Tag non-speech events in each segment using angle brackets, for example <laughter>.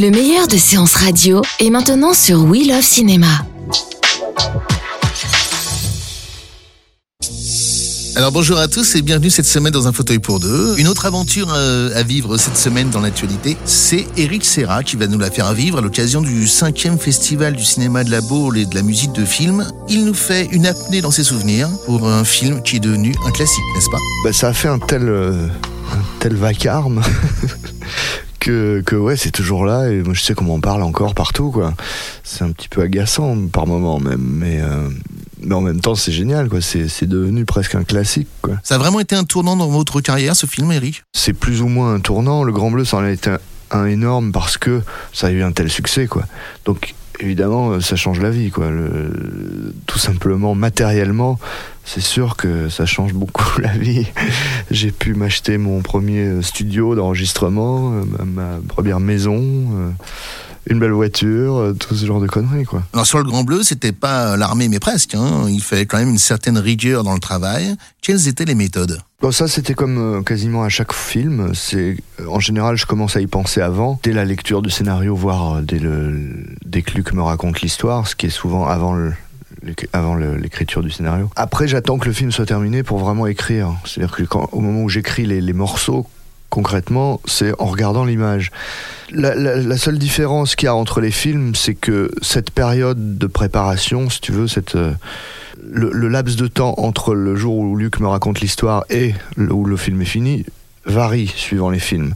Le meilleur de séances radio est maintenant sur We Love Cinéma. Alors bonjour à tous et bienvenue cette semaine dans un fauteuil pour deux. Une autre aventure euh, à vivre cette semaine dans l'actualité, c'est Eric Serra qui va nous la faire vivre à l'occasion du cinquième festival du cinéma de la Baule et de la musique de film. Il nous fait une apnée dans ses souvenirs pour un film qui est devenu un classique, n'est-ce pas? Bah, ça a fait un tel, euh, un tel vacarme <laughs> que, que ouais, c'est toujours là et moi je sais comment on parle encore partout quoi. C'est un petit peu agaçant par moment même, mais euh, mais en même temps c'est génial quoi. C'est c'est devenu presque un classique quoi. Ça a vraiment été un tournant dans votre carrière ce film, Eric? C'est plus ou moins un tournant. Le Grand Bleu, ça en a été un, un énorme parce que ça a eu un tel succès quoi. Donc évidemment euh, ça change la vie quoi. Tout simplement matériellement. C'est sûr que ça change beaucoup <laughs> la vie. J'ai pu m'acheter mon premier euh, studio d'enregistrement, euh, ma, première maison, une belle voiture, euh, tout ce genre de conneries, quoi. Alors sur le Grand Bleu, c'était pas l'armée mais presque. Hein. Il fallait quand même une certaine rigueur dans le travail. Quelles étaient les méthodes? Bon, ça, c'était comme euh, quasiment à chaque film. C'est euh, En général, je commence à y penser avant, dès la lecture du scénario, voire dès, le, dès que Luc me raconte l'histoire, ce qui est souvent avant le l'écriture du scénario. Après, j'attends que le film soit terminé pour vraiment écrire. C'est-à-dire que quand, au moment où j'écris les, les morceaux, concrètement, c'est en regardant l'image. La, seule différence qu'il y a entre les films, c'est que cette période de préparation, si tu veux, cette, euh, le, le laps de temps entre le jour où Luc me raconte l'histoire et le- où le film est fini varie suivant les films.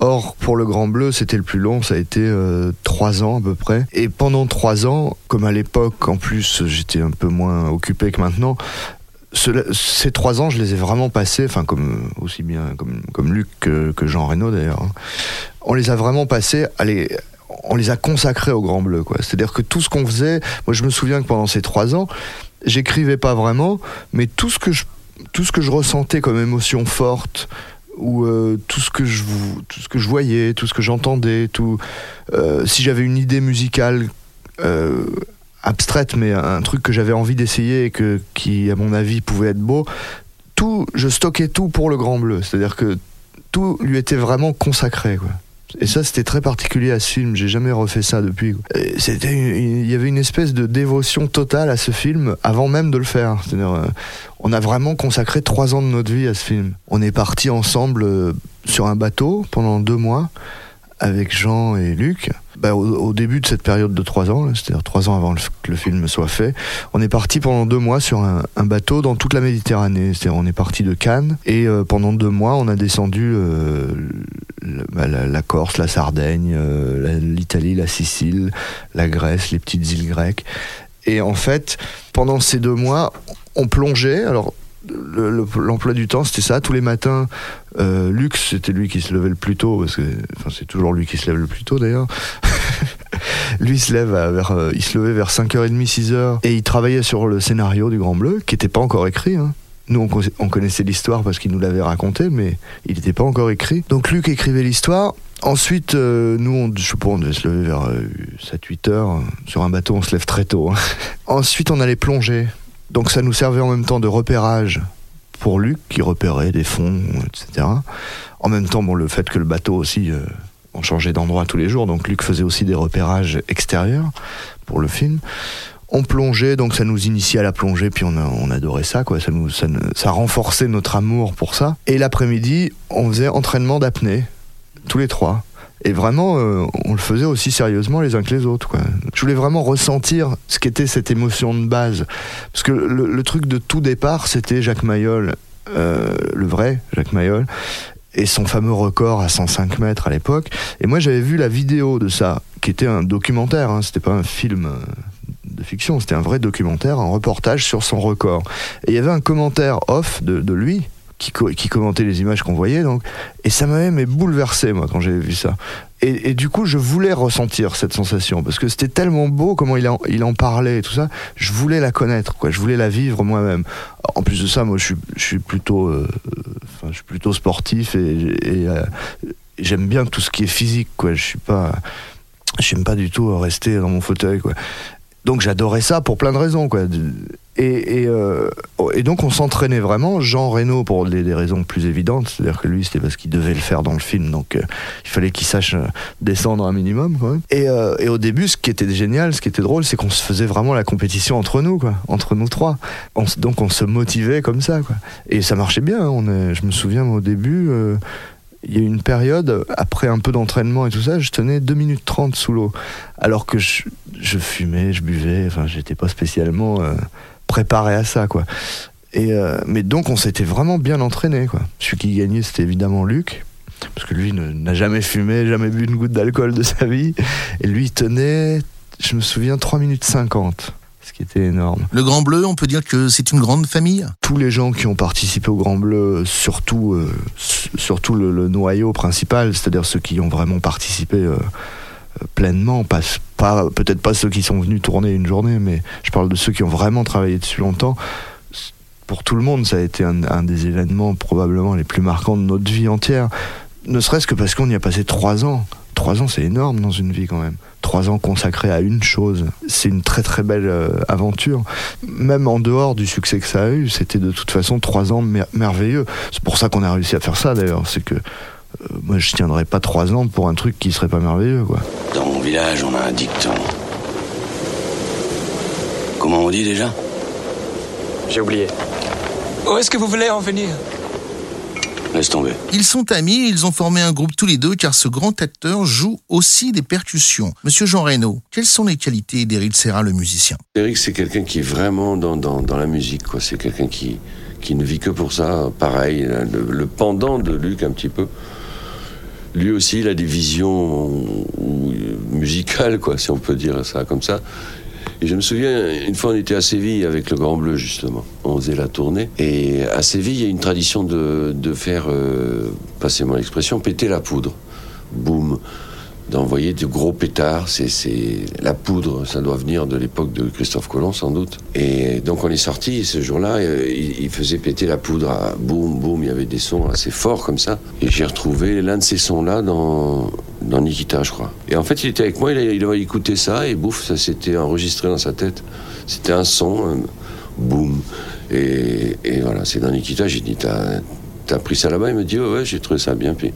Or, pour le Grand Bleu, c'était le plus long, ça a été euh, trois ans à peu près. Et pendant trois ans, comme à l'époque, en plus, j'étais un peu moins occupé que maintenant, ces trois ans, je les ai vraiment passés, enfin comme aussi bien comme, comme Luc que, Jean Reno d'ailleurs. hein. On les a vraiment passés, allez, on les a consacrés au Grand Bleu, quoi. C'est-à-dire que tout ce qu'on faisait, moi je me souviens que pendant ces trois ans, j'écrivais pas vraiment, mais tout ce que je, tout ce que je ressentais comme émotion forte, ou euh, tout ce que je tout ce que je voyais, tout ce que j'entendais, tout, euh, si j'avais une idée musicale. euh, abstraite mais un truc que j'avais envie d'essayer et que qui à mon avis pouvait être beau. Tout je stockais tout pour le grand bleu. C'est à dire que tout lui était vraiment consacré quoi. Et ça c'était très particulier à ce film. J'ai jamais refait ça depuis c'était il y avait une espèce de dévotion totale à ce film avant même de le faire. C'est-à-dire euh, on a vraiment consacré trois ans de notre vie à ce film. On est partis ensemble euh, sur un bateau pendant deux mois avec Jean et Luc, bah, au, début de cette période de trois ans, c'est-à-dire trois ans avant le- que le film soit fait, on est parti pendant deux mois sur un, bateau dans toute la Méditerranée. C'est-à-dire on est parti de Cannes et euh, pendant deux mois on a descendu euh, bah, la, la Corse, la Sardaigne, euh, l'Italie, la Sicile, la Grèce, les petites îles grecques. Et en fait, pendant ces deux mois, on plongeait. Alors le- le- l'emploi du temps, c'était ça. Tous les matins, euh, Luc, c'était lui qui se levait le plus tôt, parce que enfin, c'est toujours lui qui se lève le plus tôt d'ailleurs. <laughs> lui il se lève vers, euh, il se levait vers 5h30, 6h, et il travaillait sur le scénario du Grand Bleu, qui n'était pas encore écrit. hein. Nous, on, con- on connaissait l'histoire parce qu'il nous l'avait raconté, mais il n'était pas encore écrit. Donc Luc écrivait l'histoire. Ensuite, euh, nous, on, je sais pas, on devait se lever vers 7-8 heures. Sur un bateau, on se lève très tôt. hein. <laughs> Ensuite, on allait plonger. Donc ça nous servait en même temps de repérage pour Luc, qui repérait des fonds, etc. En même temps, bon, le fait que le bateau aussi, euh, on changeait d'endroit tous les jours, donc Luc faisait aussi des repérages extérieurs pour le film. On plongeait, donc ça nous initiait à la plongée, puis on, a- adorait ça, quoi. Ça, nous, ça, ça renforçait notre amour pour ça. Et l'après-midi, on faisait entraînement d'apnée, tous les trois. Et vraiment, euh, on le faisait aussi sérieusement les uns que les autres. Je voulais vraiment ressentir ce qu'était cette émotion de base. Parce que le, truc de tout départ, c'était Jacques Mayol, euh, le vrai Jacques Mayol, et son fameux record à 105 mètres à l'époque. Et moi, j'avais vu la vidéo de ça, qui était un documentaire, hein, c'était pas un film. euh, de fiction, c'était un vrai documentaire, un reportage sur son record. Et il y avait un commentaire off de lui qui, qui commentait les images qu'on voyait. Donc, et ça m'avait mais bouleversé moi quand j'avais vu ça. Et, du coup, je voulais ressentir cette sensation parce que c'était tellement beau comment il en, il en parlait et tout ça. Je voulais la connaître, quoi. Je voulais la vivre moi-même. En plus de ça, moi, je suis, je suis plutôt, euh, je suis plutôt sportif et, euh, j'aime bien tout ce qui est physique, quoi. Je suis pas, j'aime pas du tout rester dans mon fauteuil, quoi. Donc j'adorais ça pour plein de raisons, quoi. Et, euh, et, donc on s'entraînait vraiment. Jean Reno pour des, raisons plus évidentes, c'est-à-dire que lui c'était parce qu'il devait le faire dans le film, donc euh, il fallait qu'il sache euh, descendre un minimum. Et, au début, ce qui était génial, ce qui était drôle, c'est qu'on se faisait vraiment la compétition entre nous, quoi, entre nous trois. donc on se motivait comme ça. Et ça marchait bien. Hein. Je me souviens au début il y a eu une période, après un peu d'entraînement et tout ça, je tenais 2 minutes 30 sous l'eau. Alors que je, fumais, je buvais, enfin, j'étais pas spécialement préparé à ça, quoi. Et euh, mais donc on s'était vraiment bien entraîné, quoi. Celui qui gagnait, c'était évidemment Luc, parce que lui n'a jamais fumé, jamais bu une goutte d'alcool de sa vie. Et lui, il tenait, je me souviens, 3 minutes 50 ce qui était énorme. Le Grand Bleu, on peut dire que c'est une grande famille? Tous les gens qui ont participé au Grand Bleu, surtout, euh, surtout le, noyau principal, c'est-à-dire ceux qui ont vraiment participé euh, pleinement, pas, peut-être pas ceux qui sont venus tourner une journée, mais je parle de ceux qui ont vraiment travaillé dessus longtemps. Pour tout le monde, ça a été un, des événements probablement les plus marquants de notre vie entière. Ne serait-ce que parce qu'on y a passé trois ans. Trois ans, c'est énorme dans une vie quand même. Trois ans consacrés à une chose. C'est une très très belle euh, aventure. Même en dehors du succès que ça a eu, c'était de toute façon trois ans merveilleux. C'est pour ça qu'on a réussi à faire ça d'ailleurs. C'est que moi, je tiendrais pas trois ans pour un truc qui serait pas merveilleux, quoi. Dans mon village, on a un dicton. Comment on dit déjà? J'ai oublié. Où est-ce que vous voulez en venir? Laisse tomber. Ils sont amis, ils ont formé un groupe tous les deux car ce grand acteur joue aussi des percussions. Monsieur Jean Reynaud, quelles sont les qualités d'Éric Serra, le musicien? Éric, c'est quelqu'un qui est vraiment dans, dans, la musique. Quoi. C'est quelqu'un qui, qui ne vit que pour ça. Pareil, le, le pendant de Luc un petit peu lui aussi, il a des visions musicales, quoi, si on peut dire ça comme ça. Et je me souviens, une fois, on était à Séville avec le Grand Bleu, justement. On faisait la tournée. Et à Séville, il y a une tradition de, faire, euh, passez-moi l'expression, péter la poudre. Boum d'envoyer de gros pétards. C'est, la poudre, ça doit venir de l'époque de Christophe Colomb sans doute. Et donc on est sorti ce jour-là, euh, il, faisait péter la poudre à boum boum, il y avait des sons assez forts comme ça. Et j'ai retrouvé l'un de ces sons-là dans dans Nikita, je crois. Et en fait, il était avec moi, il, il avait écouté ça et bouf, ça s'était enregistré dans sa tête. C'était un son, boum. Et, et, voilà, c'est dans Nikita, j'ai dit, t'as, t'as pris ça là-bas Il me dit, ouais, j'ai trouvé ça bien. Puis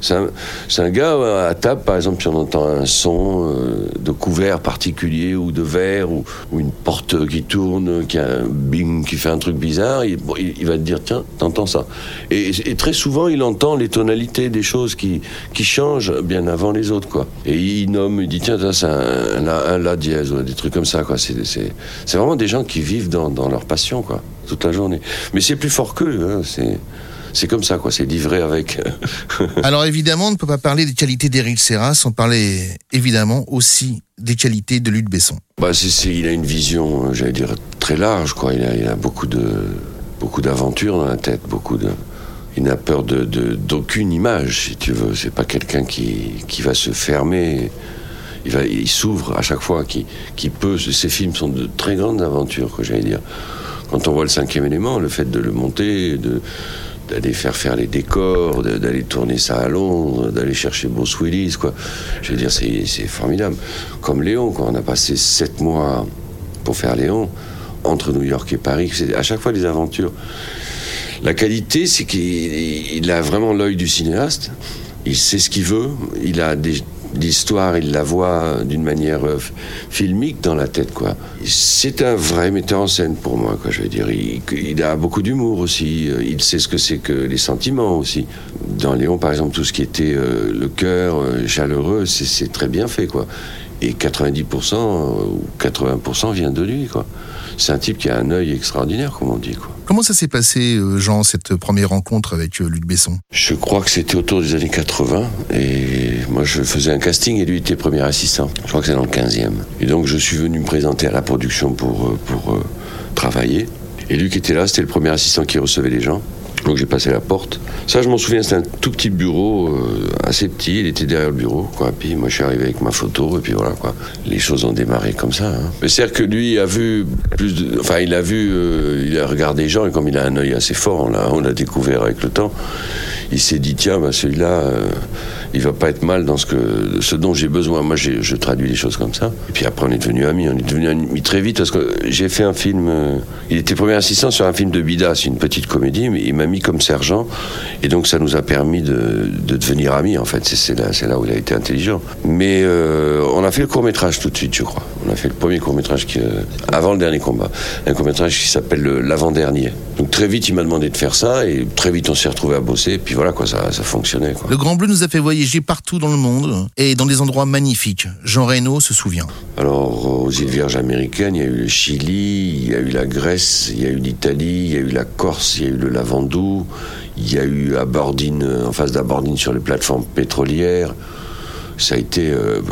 c'est un, gars euh, à table, par exemple, si on entend un son euh, de couvert particulier ou de verre ou, une porte qui tourne, qui a un bing, qui fait un truc bizarre, il, va te dire tiens, t'entends ça. Et, très souvent, il entend les tonalités des choses qui, qui changent bien avant les autres, quoi. Et il nomme, il dit tiens, c'est un, un, la dièse ou des trucs comme ça, quoi. C'est vraiment des gens qui vivent dans, dans leur passion, quoi, toute la journée. Mais c'est plus fort qu'eux, hein, c'est comme ça, quoi. C'est livré avec. <laughs> Alors évidemment, on ne peut pas parler des qualités d'Éric Serra sans parler évidemment aussi des qualités de Luc Besson. Bah, il a une vision, euh, j'allais dire, très large, quoi. Il a, il a beaucoup de beaucoup d'aventures dans la tête, beaucoup de. Il n'a peur de, d'aucune image, si tu veux. C'est pas quelqu'un qui, qui va se fermer. Il, va, il s'ouvre à chaque fois, qui, qui peut. Ces films sont de très grandes aventures, que j'allais dire. Quand on voit le cinquième élément, le fait de le monter, de, d'aller faire faire les décors, d'aller tourner ça à Londres, d'aller chercher Bruce Willis, quoi. Je veux dire, c'est formidable. Comme Léon, quand on a passé sept mois pour faire Léon, entre New York et Paris, c'est à chaque fois des aventures. La qualité, c'est qu'il a vraiment l'œil du cinéaste. Il sait ce qu'il veut. Il a des, l'histoire, il la voit d'une manière euh, filmique dans la tête, quoi. C'est un vrai metteur en scène pour moi, quoi. Je veux dire, il, a beaucoup d'humour aussi. Euh, il sait ce que c'est que les sentiments aussi. Dans Léon, par exemple, tout ce qui était euh, le cœur chaleureux, c'est très bien fait, quoi. Et 90% ou 80% vient de lui, quoi c'est un type qui a un œil extraordinaire, comme on dit. Quoi. Comment ça s'est passé, euh, Jean, cette première rencontre avec euh, Luc Besson? Je crois que c'était autour des années 80. Et moi, je faisais un casting et lui était premier assistant. Je crois que c'est dans le 15e. Et donc, je suis venu me présenter à la production pour, euh, pour travailler. Et Luc était là, c'était le premier assistant qui recevait les gens. Donc j'ai passé la porte. Ça, je m'en souviens, c'était un tout petit bureau, euh, assez petit. Il était derrière le bureau, quoi. Puis moi, je suis arrivé avec ma photo, et puis voilà, quoi. Les choses ont démarré comme ça. Hein. C'est-à-dire que lui a vu plus de. Enfin, il a vu, euh, il a regardé les gens, et comme il a un œil assez fort, on l'a découvert avec le temps. Il s'est dit, tiens, bah, celui-là, euh, il va pas être mal dans ce, que, ce dont j'ai besoin. Moi, je traduis les choses comme ça. Et puis après, on est devenus amis. On est devenus amis très vite parce que j'ai fait un film. euh, il était premier assistant sur un film de Bidas, une petite comédie, mais il m'a mis comme sergent. Et donc, ça nous a permis de, de devenir amis, en fait. C'est, là, là où il a été intelligent. Mais euh, on a fait le court-métrage tout de suite, je crois. On a fait le premier court-métrage euh, avant le dernier combat. Un court-métrage qui s'appelle le- L'avant-dernier. Donc, très vite, il m'a demandé de faire ça. Et très vite, on s'est retrouvés à bosser. Et puis voilà, quoi, ça, ça fonctionnait, quoi. Le Grand Bleu nous a fait voyager partout dans le monde et dans des endroits magnifiques. Jean Reno se souvient. Alors, aux îles Vierges américaines, il y a eu le Chili, il y a eu la Grèce, il y a eu l'Italie, il y a eu la Corse, il y a eu le Lavandou, il y a eu Abordine, euh, en face d'Abordine sur les plateformes pétrolières. Ça a été euh,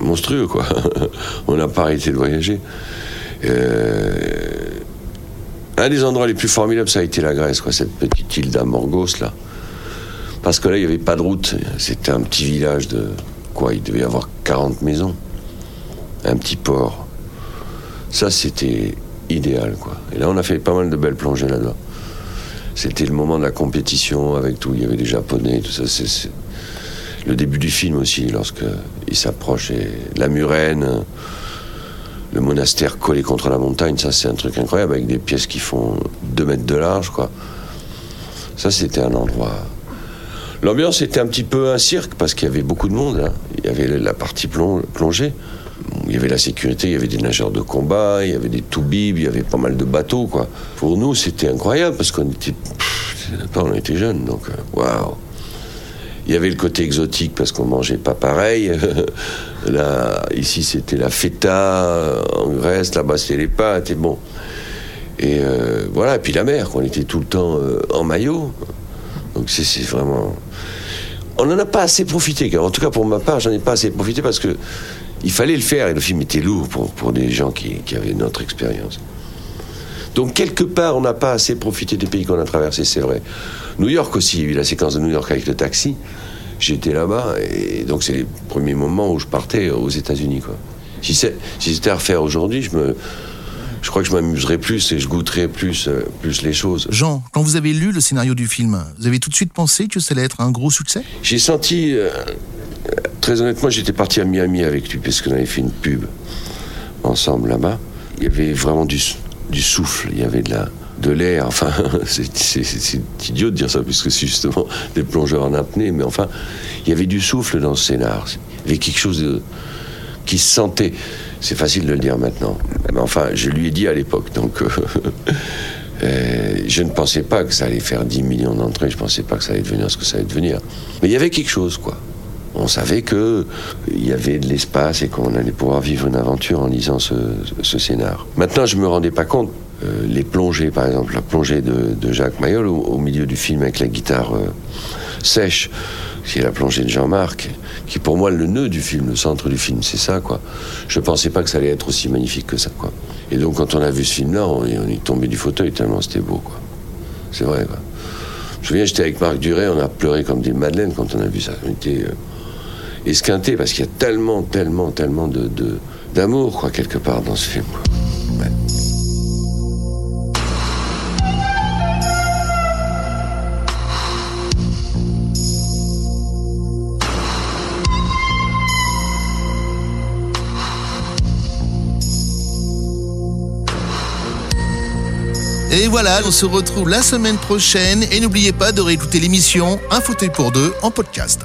monstrueux, quoi. <laughs> On n'a pas arrêté de voyager. Euh, un des endroits les plus formidables, ça a été la Grèce, quoi, cette petite île d'Amorgos, là. Parce que là, il n'y avait pas de route. C'était un petit village de. Quoi Il devait y avoir 40 maisons. Un petit port. Ça, c'était idéal, quoi. Et là, on a fait pas mal de belles plongées là-dedans. C'était le moment de la compétition avec tout. Il y avait des Japonais, tout ça. C'est le début du film aussi, lorsque il s'approche. La murène, le monastère collé contre la montagne, ça, c'est un truc incroyable, avec des pièces qui font 2 mètres de large, quoi. Ça, c'était un endroit. L'ambiance était un petit peu un cirque parce qu'il y avait beaucoup de monde. hein. Il y avait la partie plong- plongée. Il y avait la sécurité, il y avait des nageurs de combat, il y avait des toubibs, il y avait pas mal de bateaux. Quoi. Pour nous, c'était incroyable parce qu'on était, on était jeunes. Donc, euh, waouh! Il y avait le côté exotique parce qu'on mangeait pas pareil. <laughs> Ici, c'était la feta en Grèce, là-bas, c'était les pâtes. Et bon. Et euh, voilà, et puis la mer, qu'on était tout le temps euh, en maillot. Donc c'est vraiment. On n'en a pas assez profité. En tout cas, pour ma part, j'en ai pas assez profité parce que il fallait le faire et le film était lourd pour, pour des gens qui, qui avaient notre expérience. Donc quelque part, on n'a pas assez profité des pays qu'on a traversés, c'est vrai. New York aussi, la séquence de New York avec le taxi. J'étais là-bas et donc c'est les premiers moments où je partais aux États-Unis. quoi. Si c'est- si c'était à refaire aujourd'hui, je me, je crois que je m'amuserais plus et je goûterais plus, euh, plus les choses. Jean, quand vous avez lu le scénario du film, vous avez tout de suite pensé que ça allait être un gros succès? J'ai senti, euh, très honnêtement, j'étais parti à Miami avec lui parce qu'on avait fait une pub ensemble là-bas. Il y avait vraiment du, du souffle, il y avait de la de l'air, enfin, <laughs> c'est- idiot de dire ça, puisque c'est justement des plongeurs en apnée, mais enfin, il y avait du souffle dans ce scénar. Il y avait quelque chose qui se sentait. C'est facile de le dire maintenant. Mais enfin, je lui ai dit à l'époque, donc <laughs> euh, je ne pensais pas que ça allait faire 10 millions d'entrées, je ne pensais pas que ça allait devenir ce que ça allait devenir. Mais il y avait quelque chose, quoi. On savait que il y avait de l'espace et qu'on allait pouvoir vivre une aventure en lisant ce, scénar. Maintenant, je me rendais pas compte. euh, les plongées, par exemple, la plongée de, Jacques Mayol au, milieu du film avec la guitare euh, sèche, qui est la plongée de Jean-Marc, qui pour moi le nœud du film, le centre du film, c'est ça, quoi. Je pensais pas que ça allait être aussi magnifique que ça, quoi. Et donc, quand on a vu ce film-là, on, est- tombé du fauteuil tellement c'était beau, quoi. C'est vrai, quoi. Je me souviens, j'étais avec Marc Duret, on a pleuré comme des madeleines quand on a vu ça. Euh, esquintés parce qu'il y a tellement, tellement, tellement de, d'amour, quoi, quelque part dans ce film. Ouais. Et voilà, on se retrouve la semaine prochaine et n'oubliez pas de réécouter l'émission Un fauteuil pour deux en podcast.